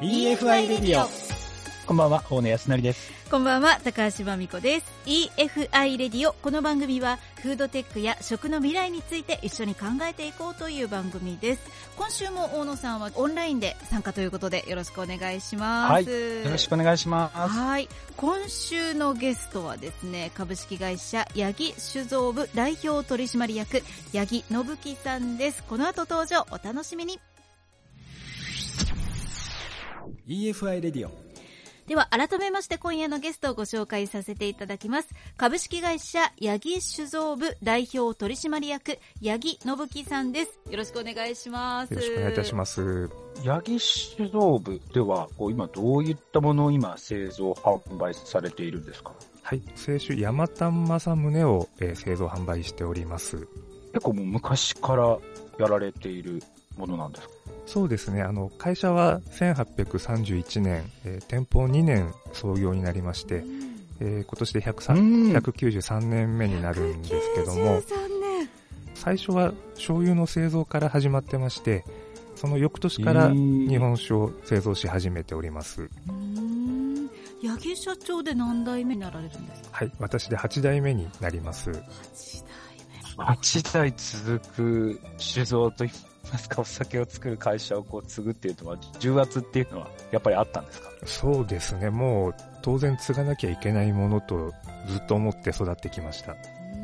EFI レディオこんばんは大野康成です。こんばんは高橋真美子です。EFI レディオこの番組はフードテックや食の未来について一緒に考えていこうという番組です。今週も大野さんはオンラインで参加ということでよろしくお願いします、はい、よろしくお願いします。はい。今週のゲストはですね株式会社八木酒造部代表取締役八木信樹さんです。この後登場お楽しみに EFI レディオでは改めまして今夜のゲストをご紹介させていただきます。株式会社八木酒造部代表取締役八木信樹さんです。よろしくお願いします。よろしくお願いいたします。八木酒造部ではこう今どういったものを今製造販売されているんですか？はい。清酒山丹正宗を、えー、製造販売しております。結構もう昔からやられているものなんですか？そうですね。あの、会社は1831年、えー、店舗2年創業になりまして、えー、今年で193年目になるんですけども、最初は醤油の製造から始まってまして、その翌年から日本酒を製造し始めております。八木社長で何代目になられるんですか？はい、私で8代目になります。8代目。8代続く酒造とますか、お酒を作る会社をこう継ぐっていうのは、重圧っていうのはやっぱりあったんですか？そうですね。もう当然継がなきゃいけないものとずっと思って育ってきました。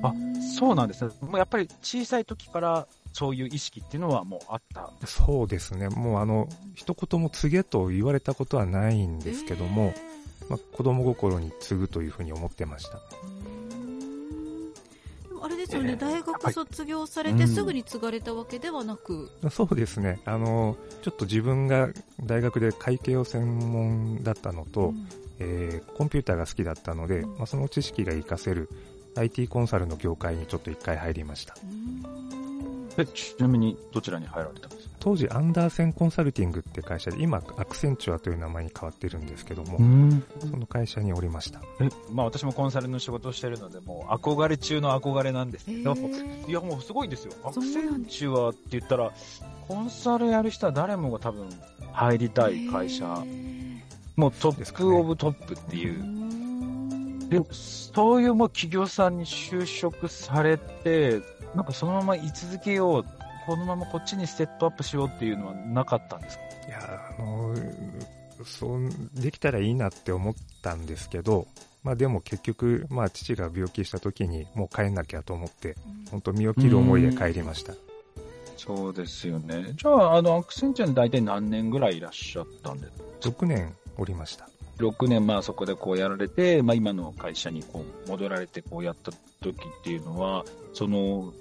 あ、そうなんですね。もうやっぱり小さい時からそういう意識っていうのはもうあったそうですね。もうあの、一言も継げと言われたことはないんですけども、まあ、子供心に継ぐというふうに思ってました。あれですよね、えー、大学卒業されてすぐに継がれたわけではなく、うん、そうですね。あのちょっと自分が大学で会計を専門だったのと、うん、えー、コンピューターが好きだったので、うん、まあ、その知識が活かせる IT コンサルの業界にちょっと一回入りました。えちなみにどちらに入られたんですか？当時アンダーセンコンサルティングって会社で今アクセンチュアという名前に変わってるんですけどもその会社におりました。え、まあ、私もコンサルの仕事をしてるのでもう憧れ中の憧れなんですけどいやもうすごいですよ。アクセンチュアって言ったらコンサルやる人は誰もが多分入りたい会社。もうトップオブトップっていう、でそういうもう企業さんに就職されてなんかそのまま居続けよう、このままこっちにステップアップしようっていうのはなかったんですか？いや、あの、そう、できたらいいなって思ったんですけど、まあでも結局、まあ父が病気した時にもう帰んなきゃと思って、本当身を切る思いで帰りました。そうですよね。じゃあ、あの、アクセンチャーに大体何年ぐらいいらっしゃったんですか ?6 年おりました。6年、まあそこでこうやられて、まあ今の会社にこう戻られてこうやった時っていうのは、その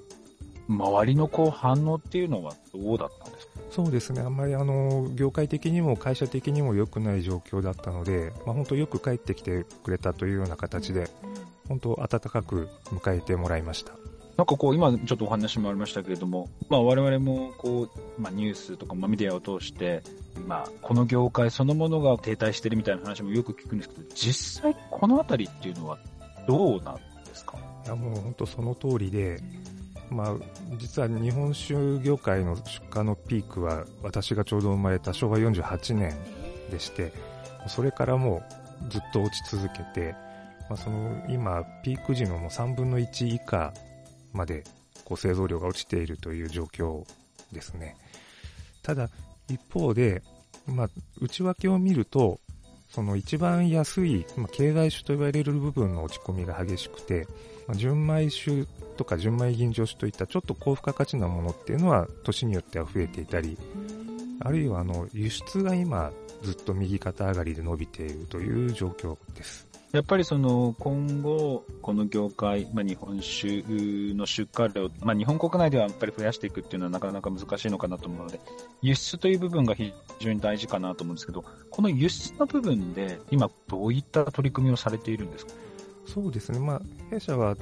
周りのこう反応っていうのはどうだったんですか？そうですね、あんまりあの業界的にも会社的にも良くない状況だったので、まあ、本当よく帰ってきてくれたというような形で、本当温かく迎えてもらいました。なんかこう、今ちょっとお話もありましたけれども、まあ我々もこう、まあニュースとか、メディアを通して、まあこの業界そのものが停滞してるみたいな話もよく聞くんですけど、実際このあたりっていうのはどうなんですか？いやもう本当その通りで、まあ、実は日本酒業界の出荷のピークは私がちょうど生まれた昭和48年でして、それからもうずっと落ち続けて、まあ、その今、ピーク時のもう3分の1以下までこう製造量が落ちているという状況ですね。ただ、一方で、まあ、内訳を見ると、その一番安い、まあ、経済種と言われる部分の落ち込みが激しくて、まあ、純米酒とか純米吟醸酒といったちょっと高付加価値なものっていうのは年によっては増えていたり、あるいはあの輸出が今ずっと右肩上がりで伸びているという状況です。やっぱりその今後、この業界、まあ、日本酒の出荷量、まあ、日本国内ではやっぱり増やしていくっていうのはなかなか難しいのかなと思うので、輸出という部分が非常に大事かなと思うんですけど、この輸出の部分で今どういった取り組みをされているんですか？そうですね、まあ、弊社は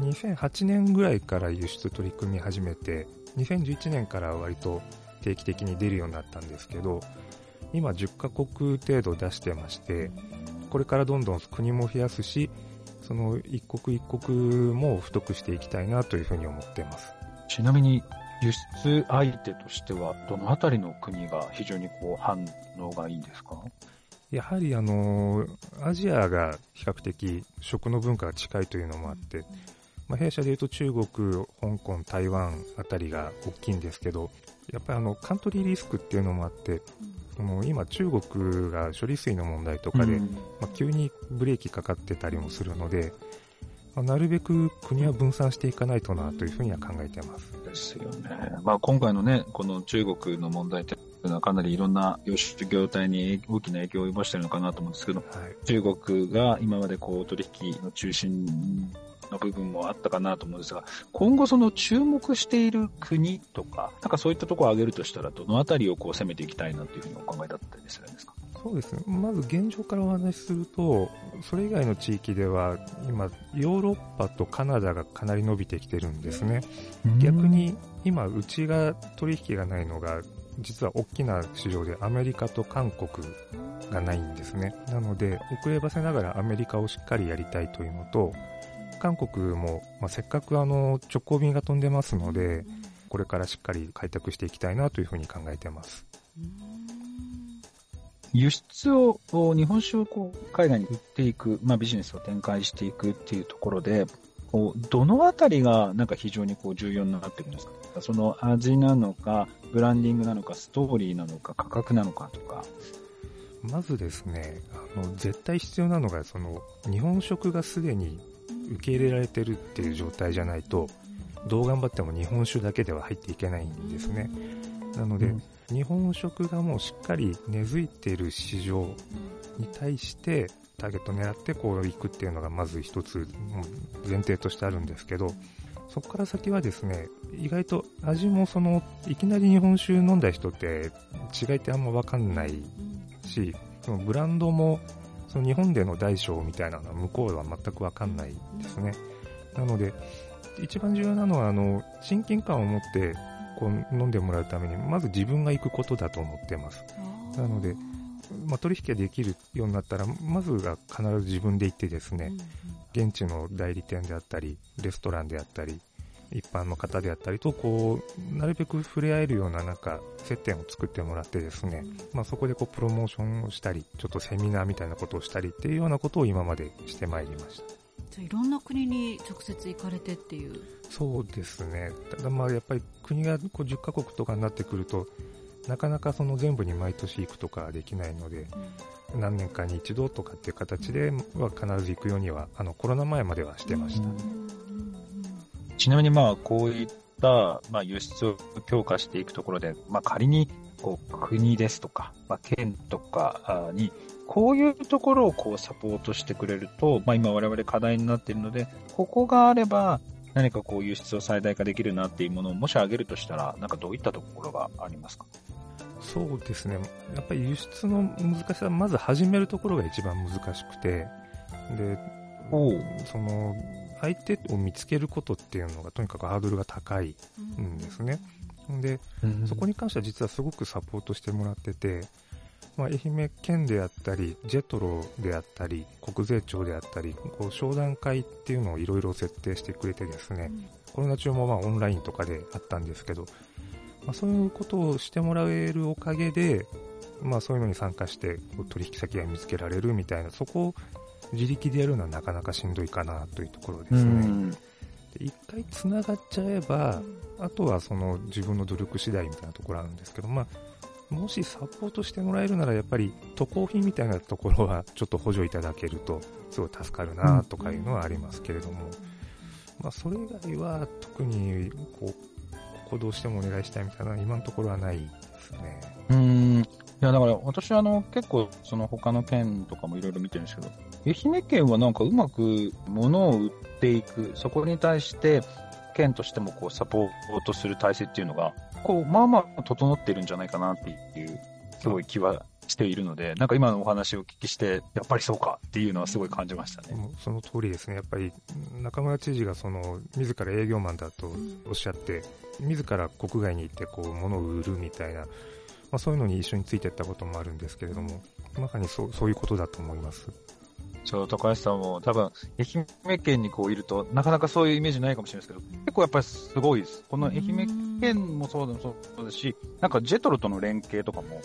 2008年ぐらいから輸出取り組み始めて、2011年から割と定期的に出るようになったんですけど、今10カ国程度出してまして、これからどんどん国も増やすし、その一国一国も太くしていきたいなというふうに思っています。ちなみに、輸出相手としては、どのあたりの国が非常にこう反応がいいんですか？やはりあの、アジアが比較的食の文化が近いというのもあって、まあ、弊社でいうと中国、香港、台湾あたりが大きいんですけど、やっぱりあの、カントリーリスクっていうのもあって、もう今中国が処理水の問題とかで、うん、まあ、急にブレーキかかってたりもするので、まあ、なるべく国は分散していかないとなというふうには考えてます。ですよね。まあ、今回のね、この中国の問題っていうのはかなりいろんな輸出業態に大きな影響を及ぼしているのかなと思うんですけど、はい、中国が今までこう取引の中心の部分もあったかなと思うんですが、今後その注目している国とか、なんかそういったところを挙げるとしたら、どのあたりをこう攻めていきたいなというふうにお考えだったりするんですか？そうですね。まず現状からお話しすると、それ以外の地域では、今、ヨーロッパとカナダがかなり伸びてきてるんですね。逆に、今、うちが取引がないのが、実は大きな市場でアメリカと韓国がないんですね。なので、遅ればせながらアメリカをしっかりやりたいというのと、韓国も、まあ、せっかくあの直行便が飛んでますので、これからしっかり開拓していきたいなというふうに考えてます。輸出を、日本酒をこう海外に売っていく、まあ、ビジネスを展開していくっていうところで、こうどのあたりがなんか非常にこう重要になってくるんですか？その味なのか、ブランディングなのか、ストーリーなのか、価格なのかとか。まずですね、あの絶対必要なのが、その日本食がすでに受け入れられてるっていう状態じゃないと、どう頑張っても日本酒だけでは入っていけないんですね。なので、うん、日本食がもうしっかり根付いている市場に対してターゲット狙ってこう行くっていうのがまず一つ前提としてあるんですけど、そこから先はですね、意外と味もその、いきなり日本酒飲んだ人って違いってあんまわかんないし、ブランドもその日本での大小みたいなのは向こうは全くわかんないですね。なので、一番重要なのは、あの、親近感を持って、こう、飲んでもらうために、まず自分が行くことだと思ってます。なので、まあ、取引ができるようになったら、まずは必ず自分で行ってですね、現地の代理店であったり、レストランであったり、一般の方であったりと、こう、なるべく触れ合えるようななんか、接点を作ってもらってですね、まあそこでこう、プロモーションをしたり、ちょっとセミナーみたいなことをしたりっていうようなことを今までしてまいりました。じゃいろんな国に直接行かれてっていうそうですね。ただまあやっぱり国がこう10カ国とかになってくると、なかなかその全部に毎年行くとかできないので、うん、何年かに一度とかっていう形では必ず行くようには、あのコロナ前まではしてました。うんちなみにまあ、こういった、まあ、輸出を強化していくところで、まあ、仮に、こう、国ですとか、まあ、県とかに、こういうところをこうサポートしてくれると、まあ、今我々課題になっているので、ここがあれば、何かこう輸出を最大化できるなっていうものをもし挙げるとしたら、なんかどういったところがありますか？そうですね。やっぱり輸出の難しさは、まず始めるところが一番難しくて、で、その、相手を見つけることっていうのがとにかくハードルが高いんですね。で、そこに関しては実はすごくサポートしてもらってて、まあ、愛媛県であったり、ジェトロであったり、国税庁であったり、こう商談会っていうのをいろいろ設定してくれてですね、コロナ中もまあオンラインとかであったんですけど、まあ、そういうことをしてもらえるおかげで、まあそういうのに参加して取引先が見つけられるみたいな、そこ自力でやるのはなかなかしんどいかなというところですね。で一回繋がっちゃえば、あとはその自分の努力次第みたいなところあるんですけど、まあ、もしサポートしてもらえるならやっぱり渡航費みたいなところはちょっと補助いただけるとすごい助かるなとかいうのはありますけれども、まあ、それ以外は特にこう行動してもお願いしたいみたいな今のところはないですね。うんいや、だから私あの、結構その他の県とかもいろいろ見てるんですけど、愛媛県はなんかうまく物を売っていく、そこに対して県としてもこうサポートする体制っていうのが、こう、まあまあ整っているんじゃないかなっていう、すごい気はしているので、なんか今のお話をお聞きして、やっぱりそうかっていうのはすごい感じましたね。その通りですね。やっぱり中村知事がその、自ら営業マンだとおっしゃって、自ら国外に行ってこう、物を売るみたいな、まあ、そういうのに一緒についていったこともあるんですけれども、まさにそうそういうことだと思います。そう、高橋さんも多分、愛媛県にこういると、なかなかそういうイメージないかもしれないですけど、結構やっぱりすごいです。この愛媛県もそうですし、なんかジェトロとの連携とかも、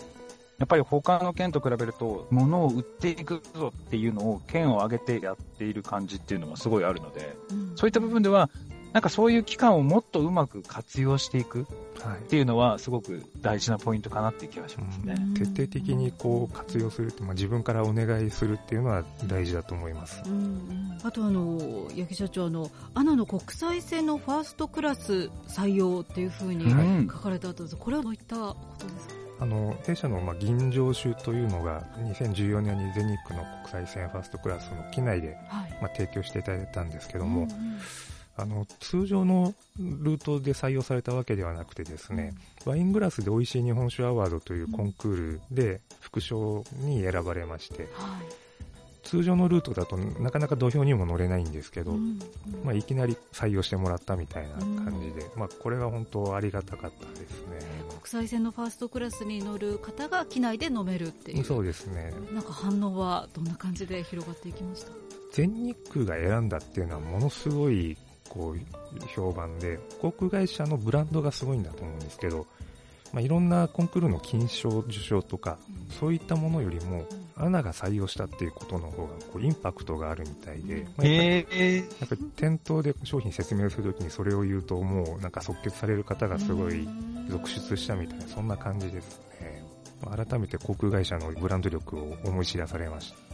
やっぱり他の県と比べると、物を売っていくぞっていうのを県を挙げてやっている感じっていうのはすごいあるので、うん、そういった部分では、なんかそういう期間をもっとうまく活用していくっていうのは、すごく大事なポイントかなっていう気がしますね。徹底的にこう活用するって、まあ、自分からお願いするっていうのは大事だと思います。うんうん、あとあの、八木社長の、アナの国際線のファーストクラス採用っていうふうに書かれた後です、これはどういったことですか？あの弊社のまあ銀城酒というのが2014年に全日空の国際線ファーストクラスの機内で、まあ、提供していただいたんですけども、うんうんあの、通常のルートで採用されたわけではなくてですね、ワイングラスで美味しい日本酒アワードというコンクールで副賞に選ばれまして、通常のルートだとなかなか土俵にも乗れないんですけど、まあ、いきなり採用してもらったみたいな感じで、まあ、これは本当ありがたかったですね。国際線のファーストクラスに乗る方が機内で飲めるっていう。そうですね。なんか反応はどんな感じで広がっていきました？全日空が選んだっていうのはものすごいこう評判で、航空会社のブランドがすごいんだと思うんですけど、まあ、いろんなコンクールの金賞受賞とか、そういったものよりも、アナが採用したっていうことの方がこうインパクトがあるみたいで、まあ、やっぱり店頭で商品説明するときにそれを言うともうなんか即決される方がすごい続出したみたいな、そんな感じですね。改めて航空会社のブランド力を思い知らされました。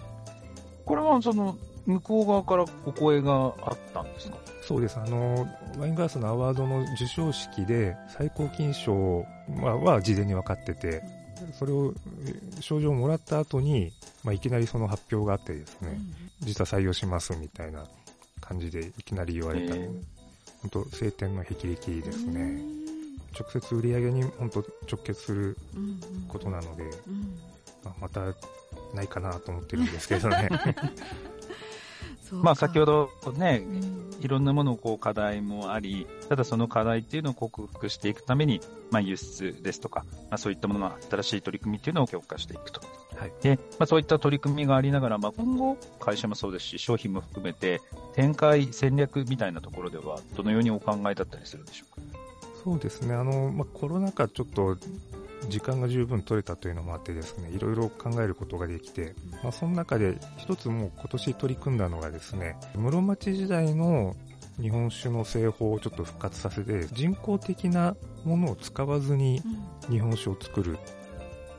これはその向こう側からお声があったんですか？そうです。あの、ワイングラスのアワードの授賞式で最高金賞は事前に分かってて、それを、賞状をもらった後に、まあ、いきなりその発表があってですね、実は採用しますみたいな感じでいきなり言われた。本当晴天の霹靂ですね。直接売り上げに本当直結することなので、まあ、またないかなと思ってるんですけどね。まあ先ほどね、いろんなものこう課題もあり、ただその課題っていうのを克服していくために、まあ輸出ですとか、まあそういったものの新しい取り組みっていうのを強化していくと。はい。で、まあそういった取り組みがありながら、まあ今後、会社もそうですし、商品も含めて、展開戦略みたいなところでは、どのようにお考えだったりするんでしょうか？そうですね。あの、まあコロナ禍ちょっと時間が十分取れたというのもあってですね、いろいろ考えることができて、まあ、その中で一つもう今年取り組んだのがですね、室町時代の日本酒の製法をちょっと復活させて、人工的なものを使わずに日本酒を作る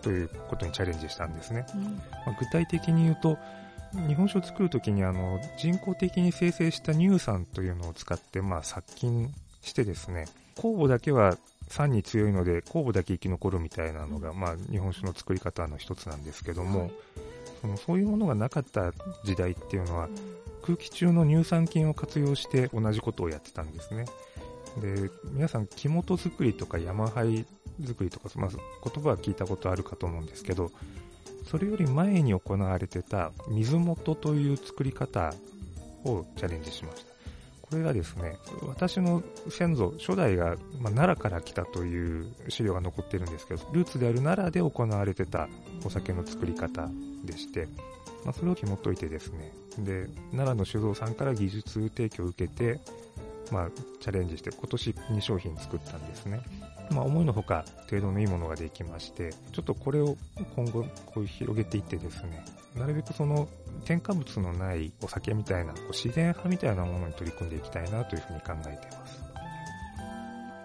ということにチャレンジしたんですね。まあ、具体的に言うと、日本酒を作るときにあの人工的に生成した乳酸というのを使って、まあ、殺菌してですね、酵母だけは酸に強いので酵母だけ生き残るみたいなのが、まあ、日本酒の作り方の一つなんですけども、そのそういうものがなかった時代っていうのは、空気中の乳酸菌を活用して同じことをやってたんですね。で、皆さん、木本作りとか山灰作りとか、まず言葉は聞いたことあるかと思うんですけど、それより前に行われてた水元という作り方をチャレンジしました。これがですね、私の先祖、初代が、まあ、奈良から来たという資料が残ってるんですけど、ルーツである奈良で行われてたお酒の作り方でして、まあ、それを紐解いてですね、で、奈良の酒造さんから技術提供を受けて、まあ、チャレンジして今年2商品作ったんですね。まあ、思いのほか程度のいいものができまして、ちょっとこれを今後こう広げていってですね、なるべくその添加物のないお酒みたいな、こう自然派みたいなものに取り組んでいきたいなというふうに考えています。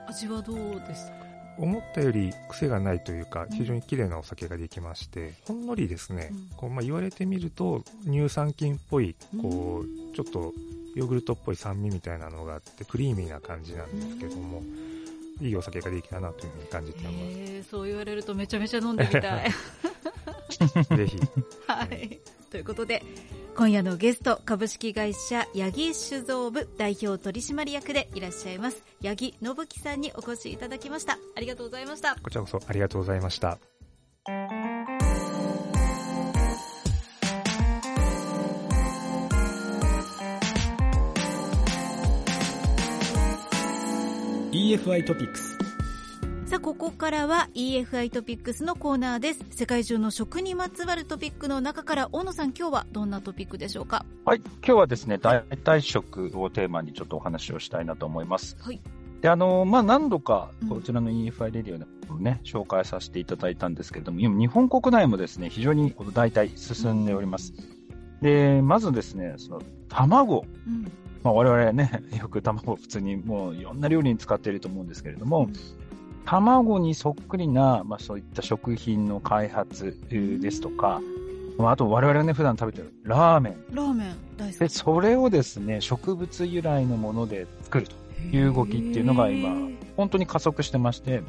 味はどうですか？思ったより癖がないというか、非常に綺麗なお酒ができまして、ほんのりですね、こうまあ、言われてみると、乳酸菌っぽい、こう、ちょっとヨーグルトっぽい酸味みたいなのがあって、クリーミーな感じなんですけども、いいお酒ができたなというふうに感じています。そう言われるとめちゃめちゃ飲んでみたい。ぜひ。はい。ということで、今夜のゲスト、株式会社八木酒造部代表取締役でいらっしゃいます、八木信樹さんにお越しいただきました。ありがとうございました。こちらこそありがとうございました。EFI トピックスさあ、ここからは EFI トピックスのコーナーです。世界中の食にまつわるトピックの中から、大野さん、今日はどんなトピックでしょうか？はい、今日はですね、代替食をテーマにちょっとお話をしたいなと思います。はい。で、あの、まあ、何度か、こちらの EFI レディオでもね、うん、紹介させていただいたんですけれども、今、日本国内もですね、非常にこの代替進んでおります。で、まずですね、その、卵。うん、まあ、我々ね、よく卵普通にもういろんな料理に使っていると思うんですけれども、うん卵にそっくりな、まあ、そういった食品の開発ですとか、まあ、あと我々がね、普段食べてるラーメン。ラーメン大好き。で、それをですね、植物由来のもので作るという動きっていうのが今、本当に加速してまして、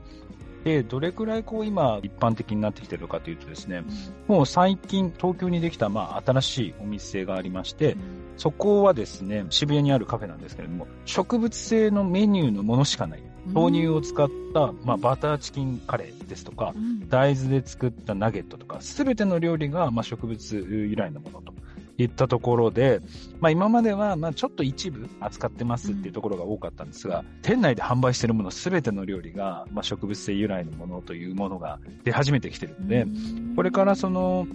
で、どれくらいこう今一般的になってきてるかというとですね、もう最近東京にできたまあ新しいお店がありまして、そこはですね、渋谷にあるカフェなんですけれども、植物性のメニューのものしかない。豆乳を使った、まあ、バターチキンカレーですとか、大豆で作ったナゲットとか、すべての料理が、まあ、植物由来のものといったところで、まあ、今までは、まあ、ちょっと一部扱ってますっていうところが多かったんですが、店内で販売しているものすべての料理が、まあ、植物性由来のものというものが出始めてきてるので、これからその、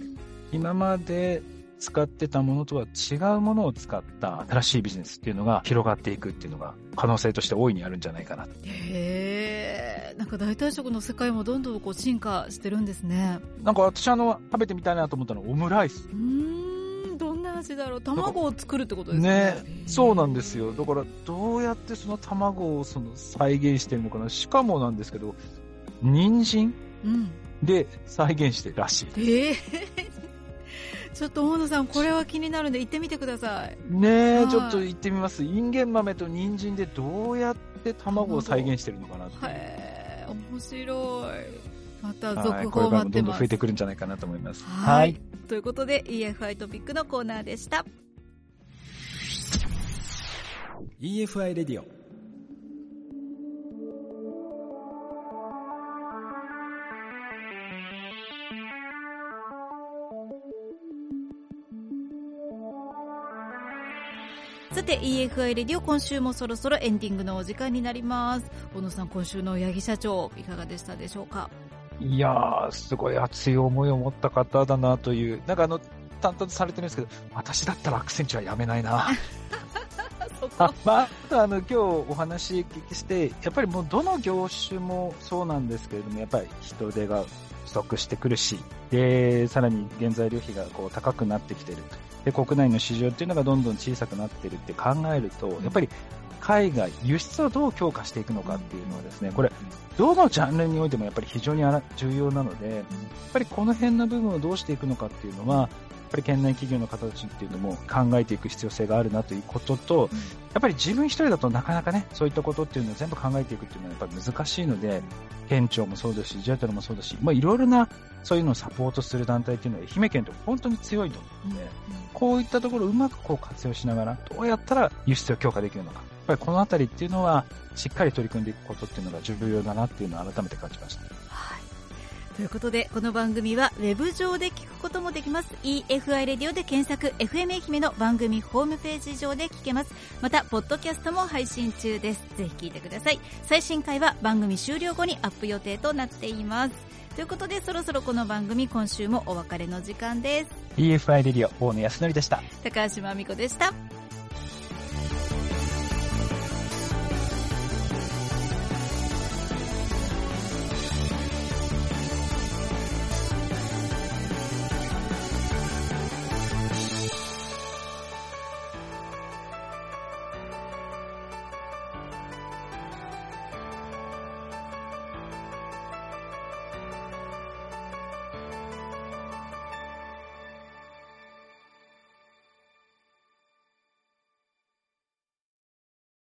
今まで使ってたものとは違うものを使った新しいビジネスっていうのが広がっていくっていうのが可能性として大いにあるんじゃないかな。へえ、なんか代替食の世界もどんどんこう進化してるんですね。なんか私あの、食べてみたいなと思ったのはオムライス。うん、どんな味だろう卵を作るってことですね。ね、そうなんですよ。だからどうやってその卵をその再現してるのかな。しかもなんですけど、人参、うん、で再現してるらしい。えーちょっと大野さん、これは気になるんで行ってみてください。ねえ、ちょっと行ってみます。インゲン豆と人参でどうやって卵を再現してるのかなってへ面白い。また続報待ってます。どんどん増えてくるんじゃないかなと思います。はい。ということで EFI トピックのコーナーでした。EFI レディオさて EFI レディオ今週もそろそろエンディングのお時間になります。小野さん今週の八木社長いかがでしたでしょうか？いやーすごい熱い思いを持った方だなというなんかあの淡々とされてるんですけど私だったらアクセンチュはやめないな。あまあ、あの今日お話聞きして、やっぱりもうどの業種もそうなんですけれども、やっぱり人手が不足してくるし、で、さらに原材料費がこう高くなってきてるで、国内の市場っていうのがどんどん小さくなってるって考えると、やっぱり海外、輸出をどう強化していくのかっていうのはですね、これ、どのジャンルにおいてもやっぱり非常に重要なので、やっぱりこの辺の部分をどうしていくのかっていうのは、ぱり県内企業の方たちっていうのも考えていく必要性があるなということと、うん、やっぱり自分一人だとなかなかね、そういったことっていうのを全部考えていくっていうのはやっぱり難しいので、県庁もそうですし、ジェトルもそうだし、まあいろいろなそういうのをサポートする団体っていうのは愛媛県って本当に強いと思うので、うん、こういったところをうまくこう活用しながら、どうやったら輸出を強化できるのか。やっぱりこのあたりっていうのは、しっかり取り組んでいくことっていうのが重要だなっていうのを改めて感じました。ということで、この番組はウェブ上で聞くこともできます。EFI レディオで検索、FM 愛媛の番組ホームページ上で聞けます。また、ポッドキャストも配信中です。ぜひ聞いてください。最新回は番組終了後にアップ予定となっています。ということで、そろそろこの番組今週もお別れの時間です。EFI レディオ、大野康則でした。高橋真美子でした。